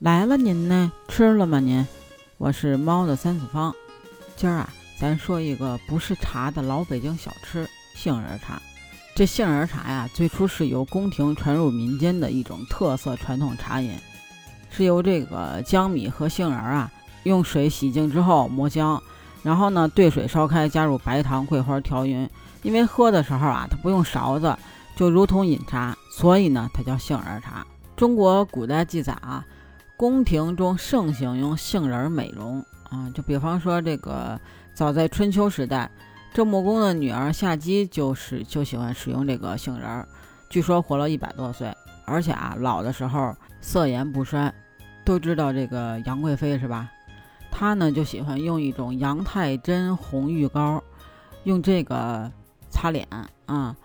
来了，您呢？吃了吗？您？我是猫的三次方。今儿啊，咱说一个不是茶的老北京小吃——杏仁茶。这杏仁茶呀，最初是由宫廷传入民间的一种特色传统茶饮，是由这个江米和杏仁啊，用水洗净之后磨浆，然后呢兑水烧开，加入白糖、桂花调匀。因为喝的时候啊，它不用勺子，就如同饮茶，所以呢，它叫杏仁茶。中国古代记载啊。宫廷中盛行用杏仁美容啊，就比方说这个，早在春秋时代，郑穆公的女儿夏姬就是就喜欢使用这个杏仁，据说活了一百多岁，而且啊老的时候色颜不衰。都知道这个杨贵妃是吧？她呢就喜欢用一种杨太真红玉膏，用这个擦脸啊。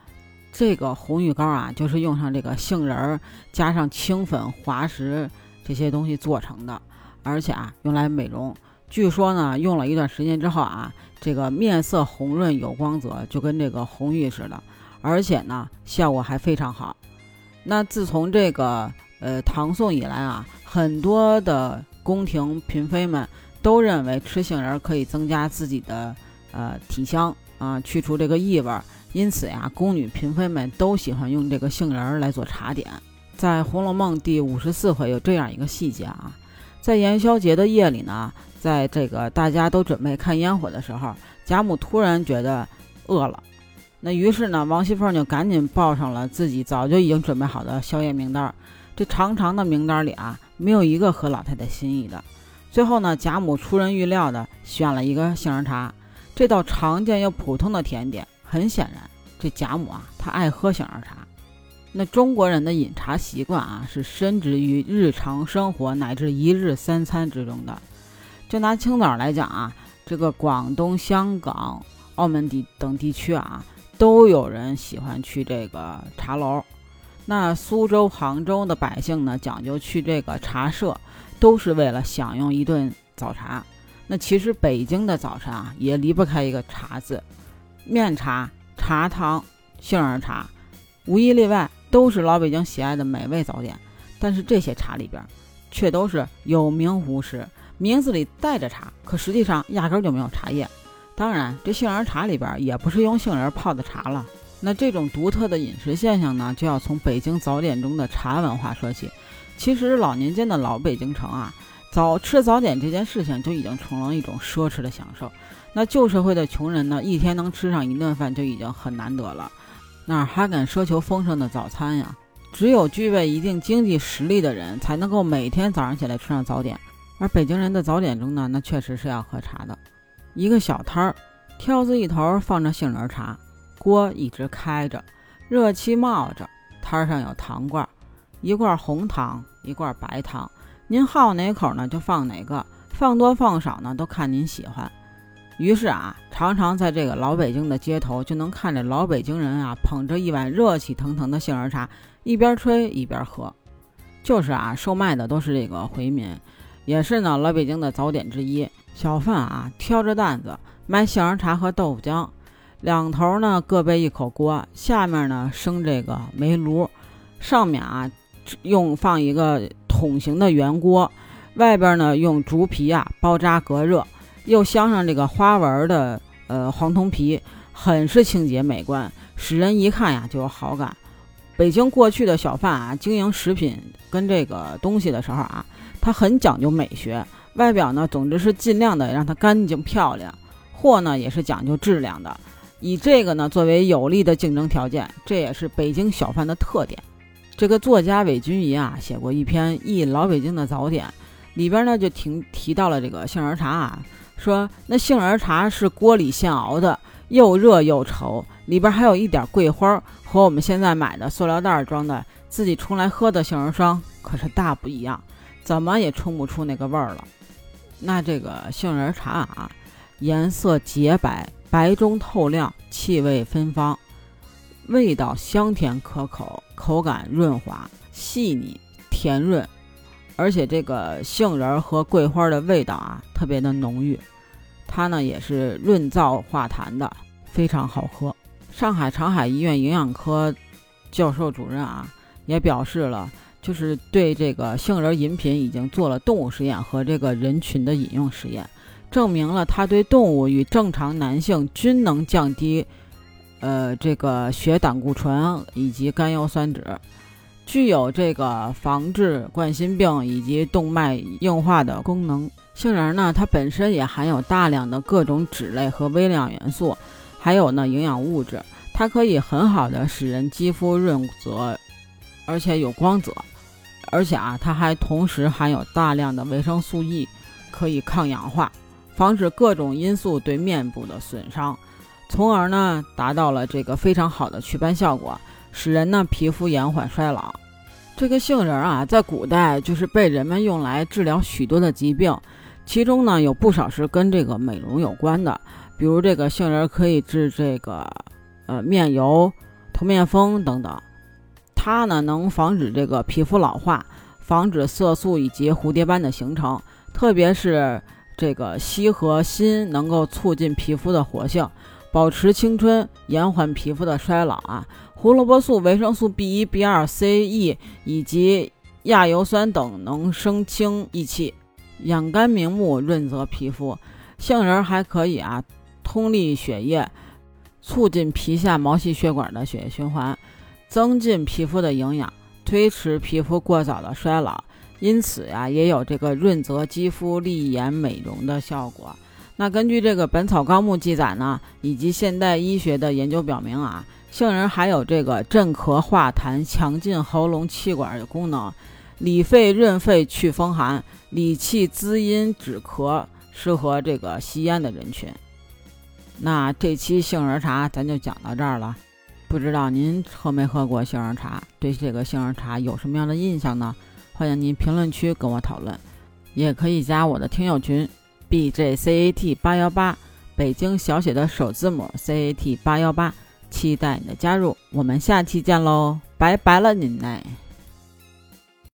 这个红玉膏啊，就是用上这个杏仁儿加上青粉滑石。这些东西做成的，而且啊，用来美容。据说呢，用了一段时间之后啊，这个面色红润有光泽，就跟这个红玉似的，而且呢，效果还非常好。那自从这个呃唐宋以来啊，很多的宫廷嫔妃们都认为吃杏仁可以增加自己的呃体香啊，去除这个异味，因此呀，宫女嫔妃们都喜欢用这个杏仁来做茶点。在《红楼梦》第五十四回有这样一个细节啊，在元宵节的夜里呢，在这个大家都准备看烟火的时候，贾母突然觉得饿了，那于是呢，王熙凤就赶紧报上了自己早就已经准备好的宵夜名单。这长长的名单里啊，没有一个合老太太心意的。最后呢，贾母出人预料的选了一个杏仁茶，这道常见又普通的甜点。很显然，这贾母啊，她爱喝杏仁茶。那中国人的饮茶习惯啊，是深植于日常生活乃至一日三餐之中的。就拿青岛来讲啊，这个广东、香港、澳门地等地区啊，都有人喜欢去这个茶楼。那苏州、杭州的百姓呢，讲究去这个茶社，都是为了享用一顿早茶。那其实北京的早晨啊，也离不开一个茶字：面茶、茶汤、杏仁茶，无一例外。都是老北京喜爱的美味早点，但是这些茶里边，却都是有名无实，名字里带着茶，可实际上压根就没有茶叶。当然，这杏仁茶里边也不是用杏仁泡的茶了。那这种独特的饮食现象呢，就要从北京早点中的茶文化说起。其实老年间的老北京城啊，早吃早点这件事情就已经成了一种奢侈的享受。那旧社会的穷人呢，一天能吃上一顿饭就已经很难得了。哪还敢奢求丰盛的早餐呀？只有具备一定经济实力的人才能够每天早上起来吃上早点。而北京人的早点中呢，那确实是要喝茶的。一个小摊儿，挑子一头放着杏仁茶，锅一直开着，热气冒着，摊上有糖罐，一罐红糖，一罐白糖，您好哪口呢就放哪个，放多放少呢都看您喜欢。于是啊，常常在这个老北京的街头，就能看着老北京人啊，捧着一碗热气腾腾的杏仁茶，一边吹一边喝。就是啊，售卖的都是这个回民，也是呢老北京的早点之一。小贩啊，挑着担子卖杏仁茶和豆腐浆，两头呢各备一口锅，下面呢生这个煤炉，上面啊用放一个桶形的圆锅，外边呢用竹皮啊包扎隔热。又镶上这个花纹的呃黄铜皮，很是清洁美观，使人一看呀就有好感。北京过去的小贩啊，经营食品跟这个东西的时候啊，他很讲究美学，外表呢，总之是尽量的让它干净漂亮，货呢也是讲究质量的，以这个呢作为有利的竞争条件，这也是北京小贩的特点。这个作家韦君仪啊，写过一篇忆老北京的早点，里边呢就提提到了这个杏仁茶啊。说那杏仁茶是锅里现熬的，又热又稠，里边还有一点桂花，和我们现在买的塑料袋装的自己冲来喝的杏仁霜可是大不一样，怎么也冲不出那个味儿了。那这个杏仁茶啊，颜色洁白，白中透亮，气味芬芳，味道香甜可口，口感润滑细腻甜润。而且这个杏仁和桂花的味道啊，特别的浓郁，它呢也是润燥化痰的，非常好喝。上海长海医院营养科教授主任啊，也表示了就是对这个杏仁饮品已经做了动物实验和这个人群的饮用实验，证明了它对动物与正常男性均能降低，呃，这个血胆固醇以及甘油三酯，具有这个防治冠心病以及动脉硬化的功能。杏仁呢，它本身也含有大量的各种脂类和微量元素，还有呢营养物质，它可以很好的使人肌肤润泽，而且有光泽。而且啊，它还同时含有大量的维生素 E，可以抗氧化，防止各种因素对面部的损伤，从而呢达到了这个非常好的祛斑效果，使人呢皮肤延缓衰老。这个杏仁啊，在古代就是被人们用来治疗许多的疾病，其中呢有不少是跟这个美容有关的，比如这个杏仁可以治这个呃面油、头面风等等。它呢能防止这个皮肤老化，防止色素以及蝴蝶斑的形成，特别是这个硒和锌能够促进皮肤的活性，保持青春，延缓皮肤的衰老啊。胡萝卜素、维生素 B 一、B 二、C、E 以及亚油酸等能生清益气、养肝明目、润泽皮肤。杏仁还可以啊通利血液，促进皮下毛细血管的血液循环。增进皮肤的营养，推迟皮肤过早的衰老，因此呀，也有这个润泽肌肤、利眼美容的效果。那根据这个《本草纲目》记载呢，以及现代医学的研究表明啊，杏仁还有这个镇咳化痰、强劲喉咙气管的功能，理肺润肺、祛风寒、理气滋阴止咳，适合这个吸烟的人群。那这期杏仁茶咱就讲到这儿了。不知道您喝没喝过杏仁茶？对这个杏仁茶有什么样的印象呢？欢迎您评论区跟我讨论，也可以加我的听友群 b j c a t 八幺八，北京小写的首字母 c a t 八幺八，期待你的加入。我们下期见喽，拜拜了您嘞。